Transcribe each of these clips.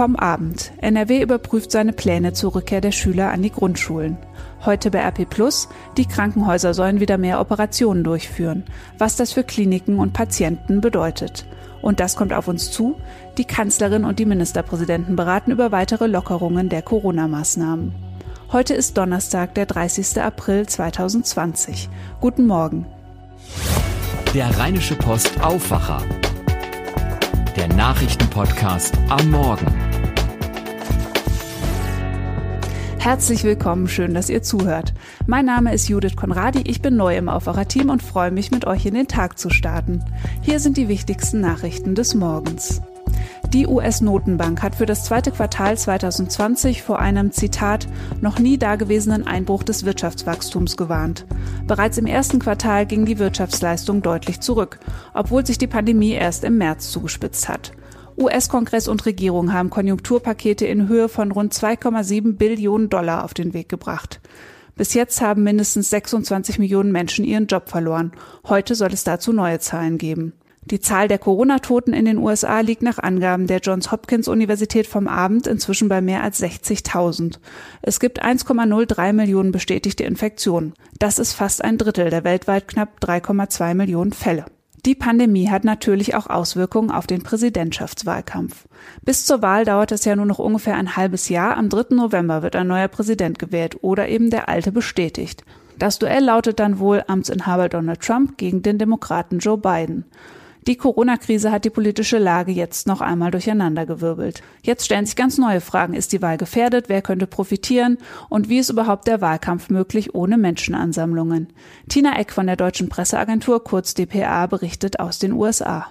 Vom Abend. NRW überprüft seine Pläne zur Rückkehr der Schüler an die Grundschulen. Heute bei RP Plus, die Krankenhäuser sollen wieder mehr Operationen durchführen, was das für Kliniken und Patienten bedeutet. Und das kommt auf uns zu. Die Kanzlerin und die Ministerpräsidenten beraten über weitere Lockerungen der Corona-Maßnahmen. Heute ist Donnerstag, der 30. April 2020. Guten Morgen. Der Rheinische Post Aufwacher. Der Nachrichtenpodcast am Morgen. Herzlich willkommen, schön, dass ihr zuhört. Mein Name ist Judith Konradi, ich bin neu im Aufwacher-Team und freue mich, mit euch in den Tag zu starten. Hier sind die wichtigsten Nachrichten des Morgens. Die US-Notenbank hat für das zweite Quartal 2020 vor einem Zitat noch nie dagewesenen Einbruch des Wirtschaftswachstums gewarnt. Bereits im ersten Quartal ging die Wirtschaftsleistung deutlich zurück, obwohl sich die Pandemie erst im März zugespitzt hat. US-Kongress und Regierung haben Konjunkturpakete in Höhe von rund 2,7 Billionen Dollar auf den Weg gebracht. Bis jetzt haben mindestens 26 Millionen Menschen ihren Job verloren. Heute soll es dazu neue Zahlen geben. Die Zahl der Corona-Toten in den USA liegt nach Angaben der Johns Hopkins Universität vom Abend inzwischen bei mehr als 60.000. Es gibt 1,03 Millionen bestätigte Infektionen. Das ist fast ein Drittel der weltweit knapp 3,2 Millionen Fälle. Die Pandemie hat natürlich auch Auswirkungen auf den Präsidentschaftswahlkampf. Bis zur Wahl dauert es ja nur noch ungefähr ein halbes Jahr. Am 3. November wird ein neuer Präsident gewählt oder eben der alte bestätigt. Das Duell lautet dann wohl Amtsinhaber Donald Trump gegen den Demokraten Joe Biden. Die Corona-Krise hat die politische Lage jetzt noch einmal durcheinandergewirbelt. Jetzt stellen sich ganz neue Fragen. Ist die Wahl gefährdet? Wer könnte profitieren? Und wie ist überhaupt der Wahlkampf möglich ohne Menschenansammlungen? Tina Eck von der Deutschen Presseagentur, kurz dpa, berichtet aus den USA.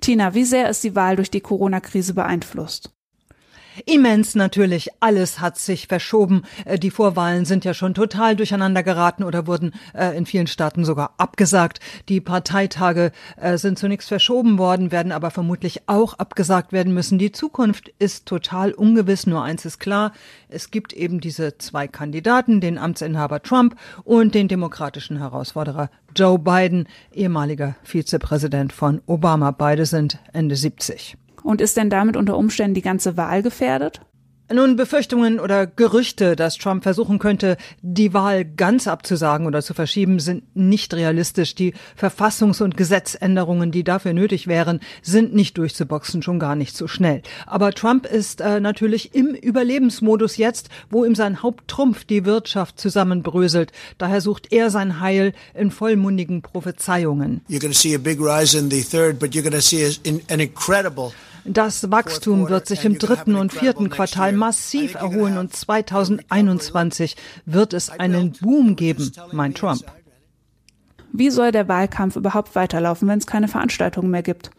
Tina, wie sehr ist die Wahl durch die Corona-Krise beeinflusst? Immens natürlich, alles hat sich verschoben. Äh, die Vorwahlen sind ja schon total durcheinander geraten oder wurden äh, in vielen Staaten sogar abgesagt. Die Parteitage äh, sind zunächst verschoben worden, werden aber vermutlich auch abgesagt werden müssen. Die Zukunft ist total ungewiss. Nur eins ist klar, es gibt eben diese zwei Kandidaten, den Amtsinhaber Trump und den demokratischen Herausforderer Joe Biden, ehemaliger Vizepräsident von Obama. Beide sind Ende 70. Und ist denn damit unter Umständen die ganze Wahl gefährdet? Nun, Befürchtungen oder Gerüchte, dass Trump versuchen könnte, die Wahl ganz abzusagen oder zu verschieben, sind nicht realistisch. Die Verfassungs- und Gesetzänderungen, die dafür nötig wären, sind nicht durchzuboxen, schon gar nicht so schnell. Aber Trump ist äh, natürlich im Überlebensmodus jetzt, wo ihm sein Haupttrumpf die Wirtschaft zusammenbröselt. Daher sucht er sein Heil in vollmundigen Prophezeiungen. You're to see a big rise in the third, but you're to see an incredible das Wachstum wird sich im dritten und vierten Quartal massiv erholen und 2021 wird es einen Boom geben, meint Trump. Wie soll der Wahlkampf überhaupt weiterlaufen, wenn es keine Veranstaltungen mehr gibt?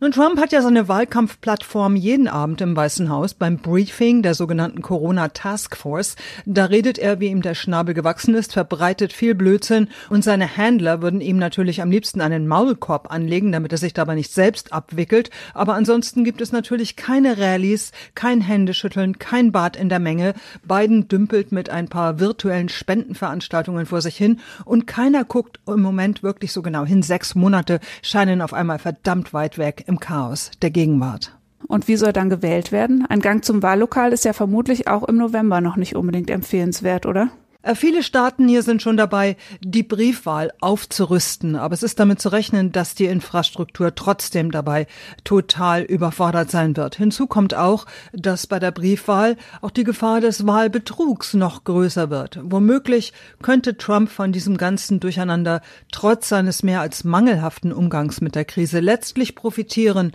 Nun, Trump hat ja seine Wahlkampfplattform jeden Abend im Weißen Haus beim Briefing der sogenannten Corona Task Force. Da redet er, wie ihm der Schnabel gewachsen ist, verbreitet viel Blödsinn und seine Handler würden ihm natürlich am liebsten einen Maulkorb anlegen, damit er sich dabei nicht selbst abwickelt. Aber ansonsten gibt es natürlich keine Rallyes, kein Händeschütteln, kein Bad in der Menge. Biden dümpelt mit ein paar virtuellen Spendenveranstaltungen vor sich hin und keiner guckt im Moment wirklich so genau hin. Sechs Monate scheinen auf einmal verdammt weit weg im Chaos der Gegenwart. Und wie soll dann gewählt werden? Ein Gang zum Wahllokal ist ja vermutlich auch im November noch nicht unbedingt empfehlenswert, oder? Äh, viele Staaten hier sind schon dabei, die Briefwahl aufzurüsten, aber es ist damit zu rechnen, dass die Infrastruktur trotzdem dabei total überfordert sein wird. Hinzu kommt auch, dass bei der Briefwahl auch die Gefahr des Wahlbetrugs noch größer wird. Womöglich könnte Trump von diesem ganzen Durcheinander trotz seines mehr als mangelhaften Umgangs mit der Krise letztlich profitieren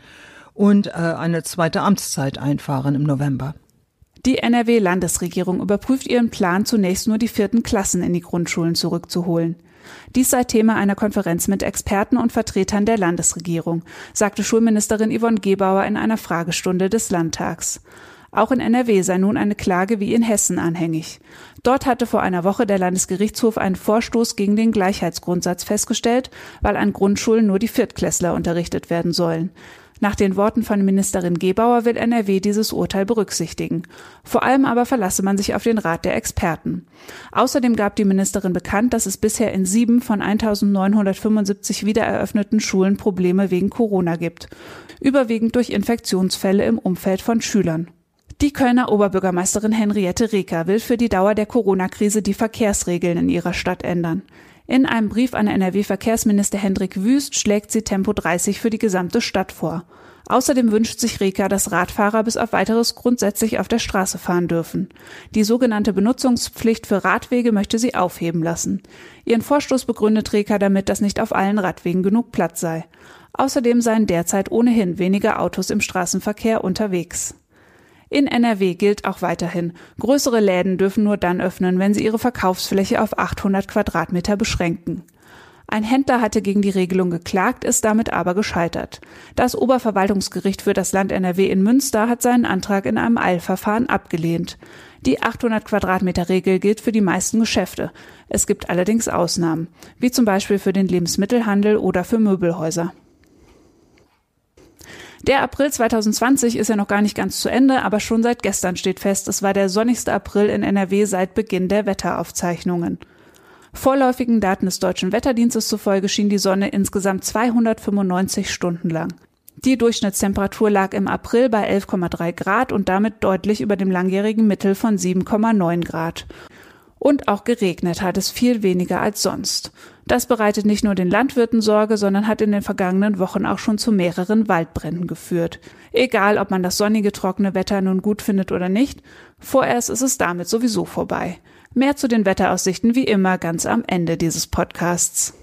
und äh, eine zweite Amtszeit einfahren im November. Die NRW-Landesregierung überprüft ihren Plan, zunächst nur die vierten Klassen in die Grundschulen zurückzuholen. Dies sei Thema einer Konferenz mit Experten und Vertretern der Landesregierung, sagte Schulministerin Yvonne Gebauer in einer Fragestunde des Landtags. Auch in NRW sei nun eine Klage wie in Hessen anhängig. Dort hatte vor einer Woche der Landesgerichtshof einen Vorstoß gegen den Gleichheitsgrundsatz festgestellt, weil an Grundschulen nur die Viertklässler unterrichtet werden sollen. Nach den Worten von Ministerin Gebauer will NRW dieses Urteil berücksichtigen. Vor allem aber verlasse man sich auf den Rat der Experten. Außerdem gab die Ministerin bekannt, dass es bisher in sieben von 1975 wiedereröffneten Schulen Probleme wegen Corona gibt. Überwiegend durch Infektionsfälle im Umfeld von Schülern. Die Kölner Oberbürgermeisterin Henriette Reker will für die Dauer der Corona-Krise die Verkehrsregeln in ihrer Stadt ändern. In einem Brief an NRW-Verkehrsminister Hendrik Wüst schlägt sie Tempo 30 für die gesamte Stadt vor. Außerdem wünscht sich Reka, dass Radfahrer bis auf weiteres grundsätzlich auf der Straße fahren dürfen. Die sogenannte Benutzungspflicht für Radwege möchte sie aufheben lassen. Ihren Vorstoß begründet Reka damit, dass nicht auf allen Radwegen genug Platz sei. Außerdem seien derzeit ohnehin weniger Autos im Straßenverkehr unterwegs. In NRW gilt auch weiterhin, größere Läden dürfen nur dann öffnen, wenn sie ihre Verkaufsfläche auf 800 Quadratmeter beschränken. Ein Händler hatte gegen die Regelung geklagt, ist damit aber gescheitert. Das Oberverwaltungsgericht für das Land NRW in Münster hat seinen Antrag in einem Eilverfahren abgelehnt. Die 800 Quadratmeter Regel gilt für die meisten Geschäfte. Es gibt allerdings Ausnahmen, wie zum Beispiel für den Lebensmittelhandel oder für Möbelhäuser. Der April 2020 ist ja noch gar nicht ganz zu Ende, aber schon seit gestern steht fest, es war der sonnigste April in NRW seit Beginn der Wetteraufzeichnungen. Vorläufigen Daten des Deutschen Wetterdienstes zufolge schien die Sonne insgesamt 295 Stunden lang. Die Durchschnittstemperatur lag im April bei 11,3 Grad und damit deutlich über dem langjährigen Mittel von 7,9 Grad. Und auch geregnet hat es viel weniger als sonst. Das bereitet nicht nur den Landwirten Sorge, sondern hat in den vergangenen Wochen auch schon zu mehreren Waldbränden geführt. Egal, ob man das sonnige, trockene Wetter nun gut findet oder nicht, vorerst ist es damit sowieso vorbei. Mehr zu den Wetteraussichten wie immer ganz am Ende dieses Podcasts.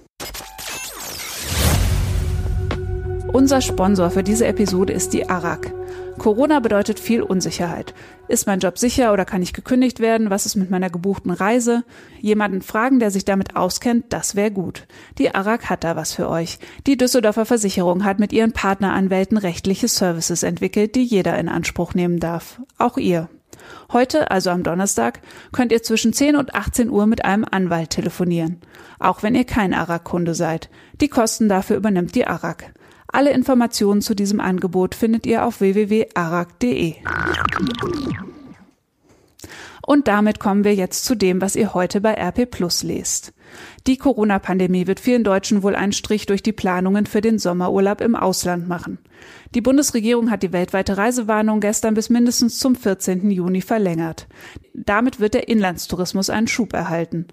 Unser Sponsor für diese Episode ist die ARAG. Corona bedeutet viel Unsicherheit. Ist mein Job sicher oder kann ich gekündigt werden? Was ist mit meiner gebuchten Reise? Jemanden fragen, der sich damit auskennt, das wäre gut. Die ARAG hat da was für euch. Die Düsseldorfer Versicherung hat mit ihren Partneranwälten rechtliche Services entwickelt, die jeder in Anspruch nehmen darf. Auch ihr. Heute, also am Donnerstag, könnt ihr zwischen 10 und 18 Uhr mit einem Anwalt telefonieren. Auch wenn ihr kein ARAG-Kunde seid. Die Kosten dafür übernimmt die ARAG. Alle Informationen zu diesem Angebot findet ihr auf www.arag.de. Und damit kommen wir jetzt zu dem, was ihr heute bei RP Plus lest. Die Corona-Pandemie wird vielen Deutschen wohl einen Strich durch die Planungen für den Sommerurlaub im Ausland machen. Die Bundesregierung hat die weltweite Reisewarnung gestern bis mindestens zum 14. Juni verlängert. Damit wird der Inlandstourismus einen Schub erhalten.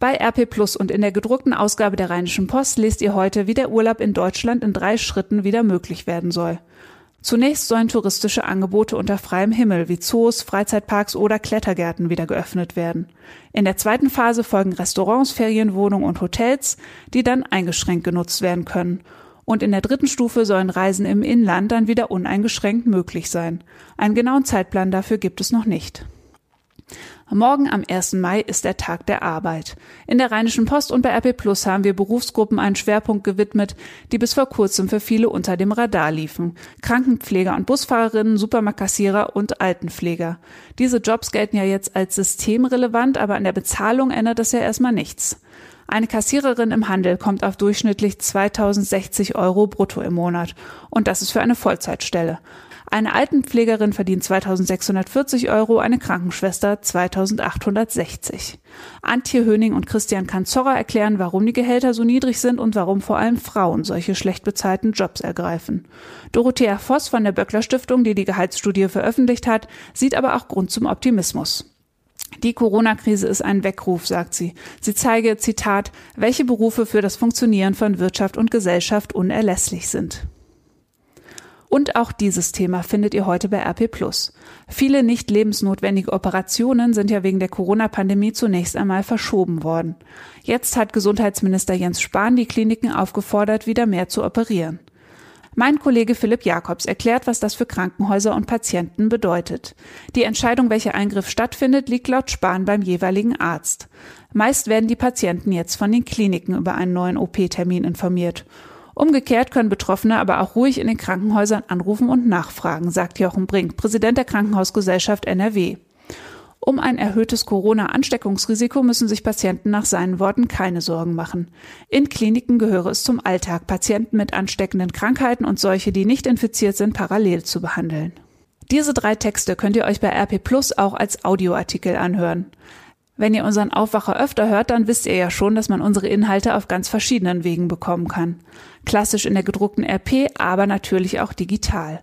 Bei RP Plus und in der gedruckten Ausgabe der Rheinischen Post lest ihr heute, wie der Urlaub in Deutschland in drei Schritten wieder möglich werden soll. Zunächst sollen touristische Angebote unter freiem Himmel wie Zoos, Freizeitparks oder Klettergärten wieder geöffnet werden. In der zweiten Phase folgen Restaurants, Ferienwohnungen und Hotels, die dann eingeschränkt genutzt werden können. Und in der dritten Stufe sollen Reisen im Inland dann wieder uneingeschränkt möglich sein. Einen genauen Zeitplan dafür gibt es noch nicht. Morgen am 1. Mai ist der Tag der Arbeit. In der Rheinischen Post und bei RP Plus haben wir Berufsgruppen einen Schwerpunkt gewidmet, die bis vor kurzem für viele unter dem Radar liefen. Krankenpfleger und Busfahrerinnen, Supermarktkassierer und Altenpfleger. Diese Jobs gelten ja jetzt als systemrelevant, aber an der Bezahlung ändert das ja erstmal nichts. Eine Kassiererin im Handel kommt auf durchschnittlich 2060 Euro brutto im Monat. Und das ist für eine Vollzeitstelle. Eine Altenpflegerin verdient 2640 Euro, eine Krankenschwester 2860. Antje Höning und Christian Kanzorra erklären, warum die Gehälter so niedrig sind und warum vor allem Frauen solche schlecht bezahlten Jobs ergreifen. Dorothea Voss von der Böckler Stiftung, die die Gehaltsstudie veröffentlicht hat, sieht aber auch Grund zum Optimismus. Die Corona-Krise ist ein Weckruf, sagt sie. Sie zeige, Zitat, welche Berufe für das Funktionieren von Wirtschaft und Gesellschaft unerlässlich sind. Und auch dieses Thema findet ihr heute bei RP Viele nicht lebensnotwendige Operationen sind ja wegen der Corona-Pandemie zunächst einmal verschoben worden. Jetzt hat Gesundheitsminister Jens Spahn die Kliniken aufgefordert, wieder mehr zu operieren. Mein Kollege Philipp Jakobs erklärt, was das für Krankenhäuser und Patienten bedeutet. Die Entscheidung, welcher Eingriff stattfindet, liegt laut Spahn beim jeweiligen Arzt. Meist werden die Patienten jetzt von den Kliniken über einen neuen OP-Termin informiert. Umgekehrt können Betroffene aber auch ruhig in den Krankenhäusern anrufen und nachfragen, sagt Jochen Brink, Präsident der Krankenhausgesellschaft NRW. Um ein erhöhtes Corona-Ansteckungsrisiko müssen sich Patienten nach seinen Worten keine Sorgen machen. In Kliniken gehöre es zum Alltag, Patienten mit ansteckenden Krankheiten und solche, die nicht infiziert sind, parallel zu behandeln. Diese drei Texte könnt ihr euch bei RP Plus auch als Audioartikel anhören. Wenn ihr unseren Aufwacher öfter hört, dann wisst ihr ja schon, dass man unsere Inhalte auf ganz verschiedenen Wegen bekommen kann. Klassisch in der gedruckten RP, aber natürlich auch digital.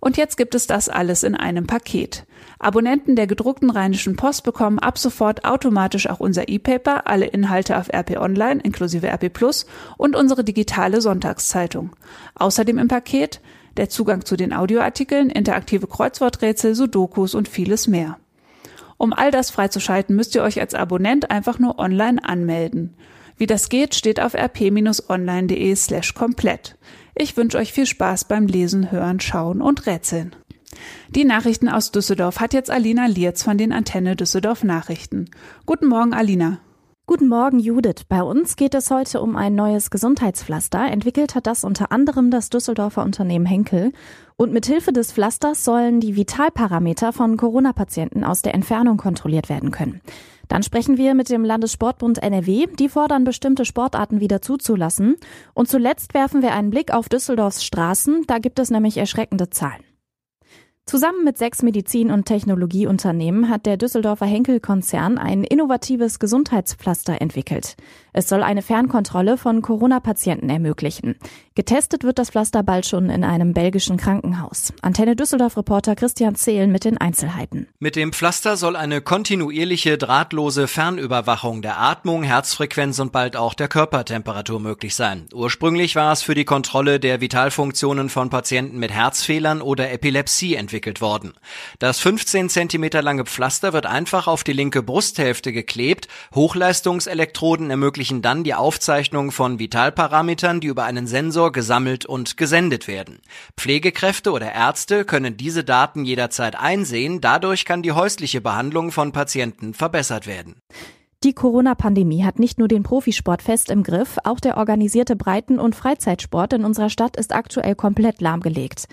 Und jetzt gibt es das alles in einem Paket. Abonnenten der gedruckten Rheinischen Post bekommen ab sofort automatisch auch unser E-Paper, alle Inhalte auf RP Online inklusive RP Plus und unsere digitale Sonntagszeitung. Außerdem im Paket der Zugang zu den Audioartikeln, interaktive Kreuzworträtsel, Sudokus und vieles mehr. Um all das freizuschalten, müsst ihr euch als Abonnent einfach nur online anmelden. Wie das geht, steht auf rp-online.de slash komplett. Ich wünsche euch viel Spaß beim Lesen, Hören, Schauen und Rätseln. Die Nachrichten aus Düsseldorf hat jetzt Alina Lierz von den Antenne Düsseldorf Nachrichten. Guten Morgen, Alina. Guten Morgen, Judith. Bei uns geht es heute um ein neues Gesundheitspflaster. Entwickelt hat das unter anderem das Düsseldorfer Unternehmen Henkel. Und mit Hilfe des Pflasters sollen die Vitalparameter von Corona-Patienten aus der Entfernung kontrolliert werden können. Dann sprechen wir mit dem Landessportbund NRW. Die fordern bestimmte Sportarten wieder zuzulassen. Und zuletzt werfen wir einen Blick auf Düsseldorfs Straßen. Da gibt es nämlich erschreckende Zahlen. Zusammen mit sechs Medizin- und Technologieunternehmen hat der Düsseldorfer Henkel-Konzern ein innovatives Gesundheitspflaster entwickelt. Es soll eine Fernkontrolle von Corona-Patienten ermöglichen. Getestet wird das Pflaster bald schon in einem belgischen Krankenhaus. Antenne Düsseldorf-Reporter Christian Zehlen mit den Einzelheiten. Mit dem Pflaster soll eine kontinuierliche, drahtlose Fernüberwachung der Atmung, Herzfrequenz und bald auch der Körpertemperatur möglich sein. Ursprünglich war es für die Kontrolle der Vitalfunktionen von Patienten mit Herzfehlern oder Epilepsie entwickelt worden. Das 15 cm lange Pflaster wird einfach auf die linke Brusthälfte geklebt. Hochleistungselektroden ermöglichen dann die Aufzeichnung von Vitalparametern, die über einen Sensor gesammelt und gesendet werden. Pflegekräfte oder Ärzte können diese Daten jederzeit einsehen. Dadurch kann die häusliche Behandlung von Patienten verbessert werden. Die Corona-Pandemie hat nicht nur den Profisport fest im Griff, auch der organisierte Breiten- und Freizeitsport in unserer Stadt ist aktuell komplett lahmgelegt.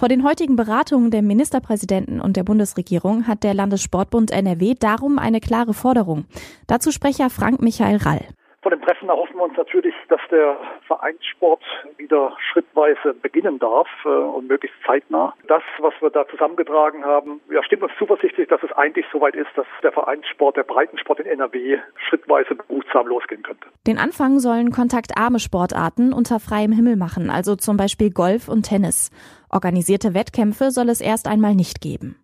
Vor den heutigen Beratungen der Ministerpräsidenten und der Bundesregierung hat der Landessportbund NRW darum eine klare Forderung. Dazu Sprecher Frank Michael Rall. Vor dem Treffen erhoffen wir uns natürlich, dass der Vereinssport wieder schrittweise beginnen darf äh, und möglichst zeitnah. Das, was wir da zusammengetragen haben, ja, stimmt uns zuversichtlich, dass es eigentlich soweit ist, dass der Vereinssport, der Breitensport in NRW schrittweise behutsam losgehen könnte. Den Anfang sollen kontaktarme Sportarten unter freiem Himmel machen, also zum Beispiel Golf und Tennis. Organisierte Wettkämpfe soll es erst einmal nicht geben.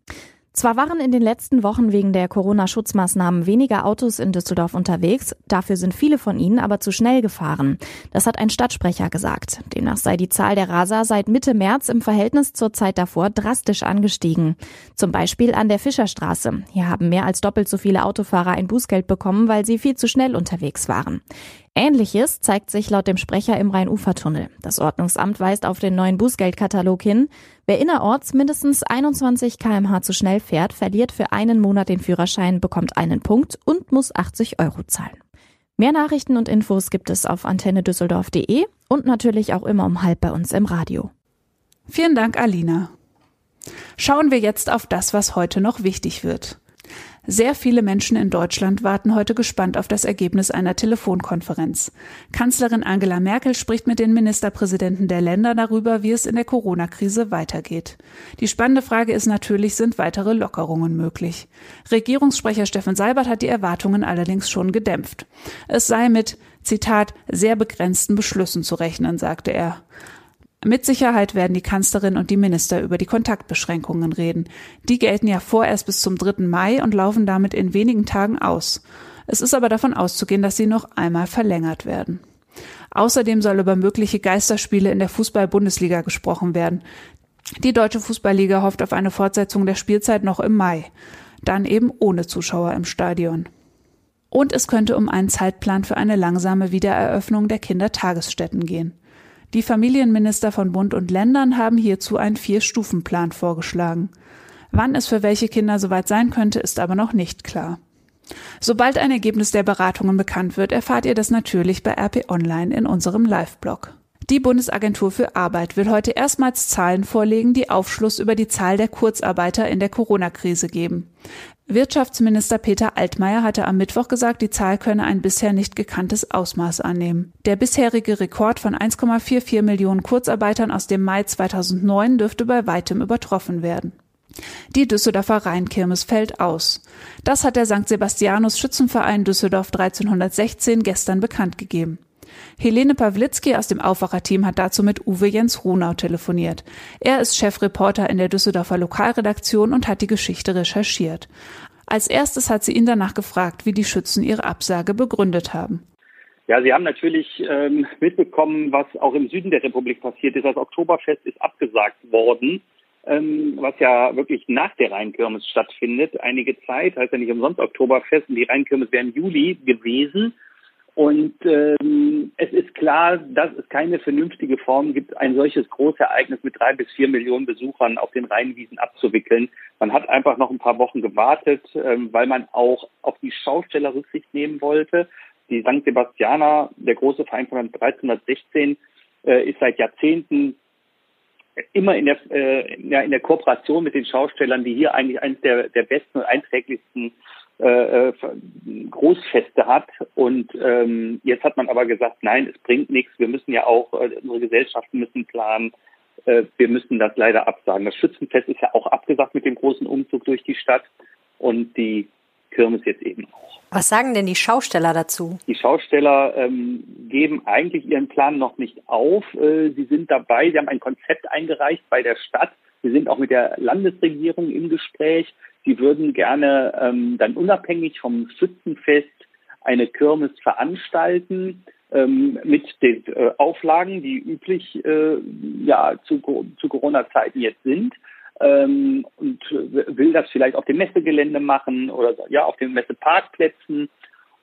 Zwar waren in den letzten Wochen wegen der Corona-Schutzmaßnahmen weniger Autos in Düsseldorf unterwegs, dafür sind viele von ihnen aber zu schnell gefahren. Das hat ein Stadtsprecher gesagt. Demnach sei die Zahl der Raser seit Mitte März im Verhältnis zur Zeit davor drastisch angestiegen. Zum Beispiel an der Fischerstraße. Hier haben mehr als doppelt so viele Autofahrer ein Bußgeld bekommen, weil sie viel zu schnell unterwegs waren. Ähnliches zeigt sich laut dem Sprecher im Rhein-Ufer-Tunnel. Das Ordnungsamt weist auf den neuen Bußgeldkatalog hin. Wer innerorts mindestens 21 kmh zu schnell fährt, verliert für einen Monat den Führerschein, bekommt einen Punkt und muss 80 Euro zahlen. Mehr Nachrichten und Infos gibt es auf antennedüsseldorf.de und natürlich auch immer um halb bei uns im Radio. Vielen Dank, Alina. Schauen wir jetzt auf das, was heute noch wichtig wird. Sehr viele Menschen in Deutschland warten heute gespannt auf das Ergebnis einer Telefonkonferenz. Kanzlerin Angela Merkel spricht mit den Ministerpräsidenten der Länder darüber, wie es in der Corona-Krise weitergeht. Die spannende Frage ist natürlich, sind weitere Lockerungen möglich? Regierungssprecher Steffen Seibert hat die Erwartungen allerdings schon gedämpft. Es sei mit Zitat, sehr begrenzten Beschlüssen zu rechnen, sagte er. Mit Sicherheit werden die Kanzlerin und die Minister über die Kontaktbeschränkungen reden. Die gelten ja vorerst bis zum 3. Mai und laufen damit in wenigen Tagen aus. Es ist aber davon auszugehen, dass sie noch einmal verlängert werden. Außerdem soll über mögliche Geisterspiele in der Fußball-Bundesliga gesprochen werden. Die Deutsche Fußballliga hofft auf eine Fortsetzung der Spielzeit noch im Mai. Dann eben ohne Zuschauer im Stadion. Und es könnte um einen Zeitplan für eine langsame Wiedereröffnung der Kindertagesstätten gehen. Die Familienminister von Bund und Ländern haben hierzu einen Vier-Stufen-Plan vorgeschlagen. Wann es für welche Kinder soweit sein könnte, ist aber noch nicht klar. Sobald ein Ergebnis der Beratungen bekannt wird, erfahrt ihr das natürlich bei RP Online in unserem Live-Blog. Die Bundesagentur für Arbeit will heute erstmals Zahlen vorlegen, die Aufschluss über die Zahl der Kurzarbeiter in der Corona-Krise geben. Wirtschaftsminister Peter Altmaier hatte am Mittwoch gesagt, die Zahl könne ein bisher nicht gekanntes Ausmaß annehmen. Der bisherige Rekord von 1,44 Millionen Kurzarbeitern aus dem Mai 2009 dürfte bei weitem übertroffen werden. Die Düsseldorfer Rheinkirmes fällt aus. Das hat der St. Sebastianus Schützenverein Düsseldorf 1316 gestern bekannt gegeben. Helene Pawlitzki aus dem Aufwacherteam hat dazu mit Uwe Jens Runau telefoniert. Er ist Chefreporter in der Düsseldorfer Lokalredaktion und hat die Geschichte recherchiert. Als erstes hat sie ihn danach gefragt, wie die Schützen ihre Absage begründet haben. Ja, Sie haben natürlich ähm, mitbekommen, was auch im Süden der Republik passiert ist. Das Oktoberfest ist abgesagt worden, ähm, was ja wirklich nach der Rheinkirmes stattfindet. Einige Zeit, heißt ja nicht umsonst Oktoberfest, und die Rheinkirmes wäre im Juli gewesen. Und ähm, es ist klar, dass es keine vernünftige Form gibt, ein solches Großereignis mit drei bis vier Millionen Besuchern auf den Rheinwiesen abzuwickeln. Man hat einfach noch ein paar Wochen gewartet, ähm, weil man auch auf die Schausteller Rücksicht nehmen wollte. Die St. Sebastianer, der große Verein von 1316, äh, ist seit Jahrzehnten immer in der, äh, in der Kooperation mit den Schaustellern, die hier eigentlich eines der, der besten und einträglichsten äh, äh, Großfeste hat. Und ähm, jetzt hat man aber gesagt, nein, es bringt nichts. Wir müssen ja auch, äh, unsere Gesellschaften müssen planen. Äh, wir müssen das leider absagen. Das Schützenfest ist ja auch abgesagt mit dem großen Umzug durch die Stadt und die Kirmes jetzt eben auch. Was sagen denn die Schausteller dazu? Die Schausteller ähm, geben eigentlich ihren Plan noch nicht auf. Äh, sie sind dabei, sie haben ein Konzept eingereicht bei der Stadt. Sie sind auch mit der Landesregierung im Gespräch. Sie würden gerne ähm, dann unabhängig vom Schützenfest eine Kirmes veranstalten ähm, mit den äh, Auflagen, die üblich äh, ja zu, zu Corona-Zeiten jetzt sind. Ähm, und will das vielleicht auf dem Messegelände machen oder ja auf den Messeparkplätzen.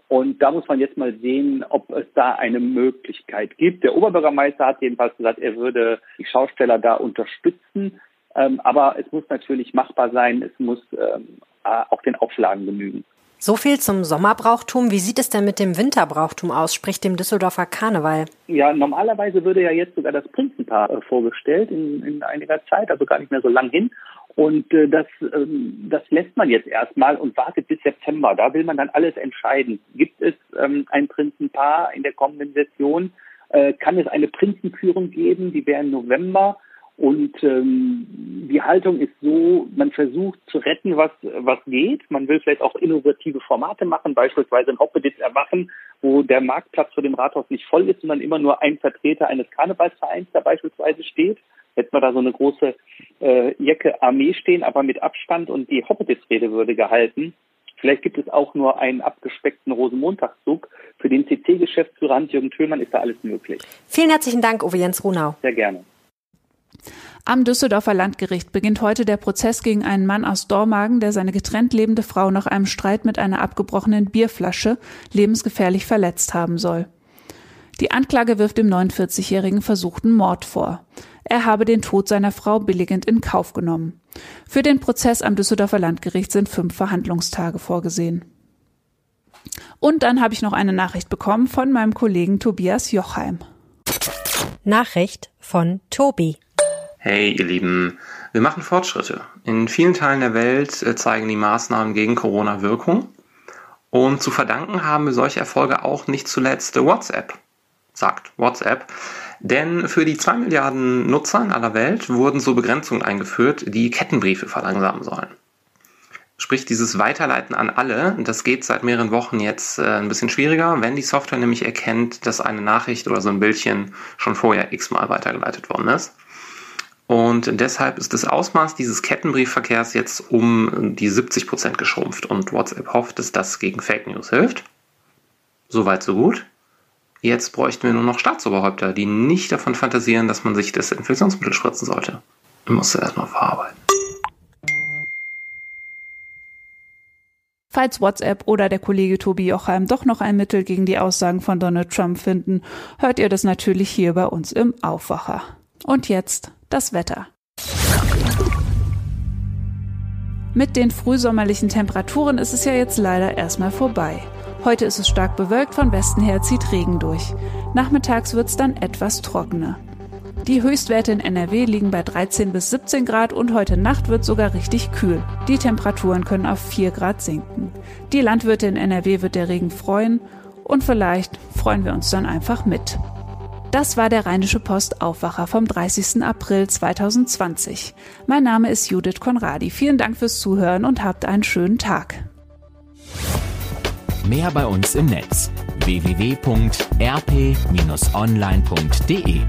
Und da muss man jetzt mal sehen, ob es da eine Möglichkeit gibt. Der Oberbürgermeister hat jedenfalls gesagt, er würde die Schausteller da unterstützen. Ähm, aber es muss natürlich machbar sein, es muss ähm, auch den Auflagen genügen. So viel zum Sommerbrauchtum. Wie sieht es denn mit dem Winterbrauchtum aus, sprich dem Düsseldorfer Karneval? Ja, normalerweise würde ja jetzt sogar das Prinzenpaar äh, vorgestellt in, in einiger Zeit, also gar nicht mehr so lang hin. Und äh, das, ähm, das lässt man jetzt erstmal und wartet bis September. Da will man dann alles entscheiden. Gibt es ähm, ein Prinzenpaar in der kommenden Session? Äh, kann es eine Prinzenführung geben? Die wäre im November. Und ähm, die Haltung ist so, man versucht zu retten, was, was geht. Man will vielleicht auch innovative Formate machen, beispielsweise ein Hoppeditz erwachen, wo der Marktplatz vor dem Rathaus nicht voll ist, sondern immer nur ein Vertreter eines Karnevalsvereins da beispielsweise steht. Hätten wir da so eine große äh, Jacke Armee stehen, aber mit Abstand und die Hoppeditz-Rede würde gehalten. Vielleicht gibt es auch nur einen abgespeckten Rosenmontagszug. Für den CC-Geschäftsführer Hans-Jürgen Thülmann ist da alles möglich. Vielen herzlichen Dank, Uwe Jens Runau. Sehr gerne. Am Düsseldorfer Landgericht beginnt heute der Prozess gegen einen Mann aus Dormagen, der seine getrennt lebende Frau nach einem Streit mit einer abgebrochenen Bierflasche lebensgefährlich verletzt haben soll. Die Anklage wirft dem 49-jährigen versuchten Mord vor. Er habe den Tod seiner Frau billigend in Kauf genommen. Für den Prozess am Düsseldorfer Landgericht sind fünf Verhandlungstage vorgesehen. Und dann habe ich noch eine Nachricht bekommen von meinem Kollegen Tobias Jochheim. Nachricht von Tobi. Hey, ihr Lieben, wir machen Fortschritte. In vielen Teilen der Welt äh, zeigen die Maßnahmen gegen Corona Wirkung. Und zu verdanken haben wir solche Erfolge auch nicht zuletzt WhatsApp, sagt WhatsApp. Denn für die zwei Milliarden Nutzer in aller Welt wurden so Begrenzungen eingeführt, die Kettenbriefe verlangsamen sollen. Sprich, dieses Weiterleiten an alle, das geht seit mehreren Wochen jetzt äh, ein bisschen schwieriger, wenn die Software nämlich erkennt, dass eine Nachricht oder so ein Bildchen schon vorher x-mal weitergeleitet worden ist. Und deshalb ist das Ausmaß dieses Kettenbriefverkehrs jetzt um die 70 Prozent geschrumpft und WhatsApp hofft, dass das gegen Fake News hilft. Soweit, so gut. Jetzt bräuchten wir nur noch Staatsoberhäupter, die nicht davon fantasieren, dass man sich Desinfektionsmittel spritzen sollte. Ich musste erstmal verarbeiten. Falls WhatsApp oder der Kollege Tobi Jochheim doch noch ein Mittel gegen die Aussagen von Donald Trump finden, hört ihr das natürlich hier bei uns im Aufwacher. Und jetzt das Wetter. Mit den frühsommerlichen Temperaturen ist es ja jetzt leider erstmal vorbei. Heute ist es stark bewölkt, von Westen her zieht Regen durch. Nachmittags wird es dann etwas trockener. Die Höchstwerte in NRW liegen bei 13 bis 17 Grad und heute Nacht wird sogar richtig kühl. Die Temperaturen können auf 4 Grad sinken. Die Landwirte in NRW wird der Regen freuen und vielleicht freuen wir uns dann einfach mit. Das war der Rheinische Post Aufwacher vom 30. April 2020. Mein Name ist Judith Konradi. Vielen Dank fürs Zuhören und habt einen schönen Tag. Mehr bei uns im Netz www.rp-online.de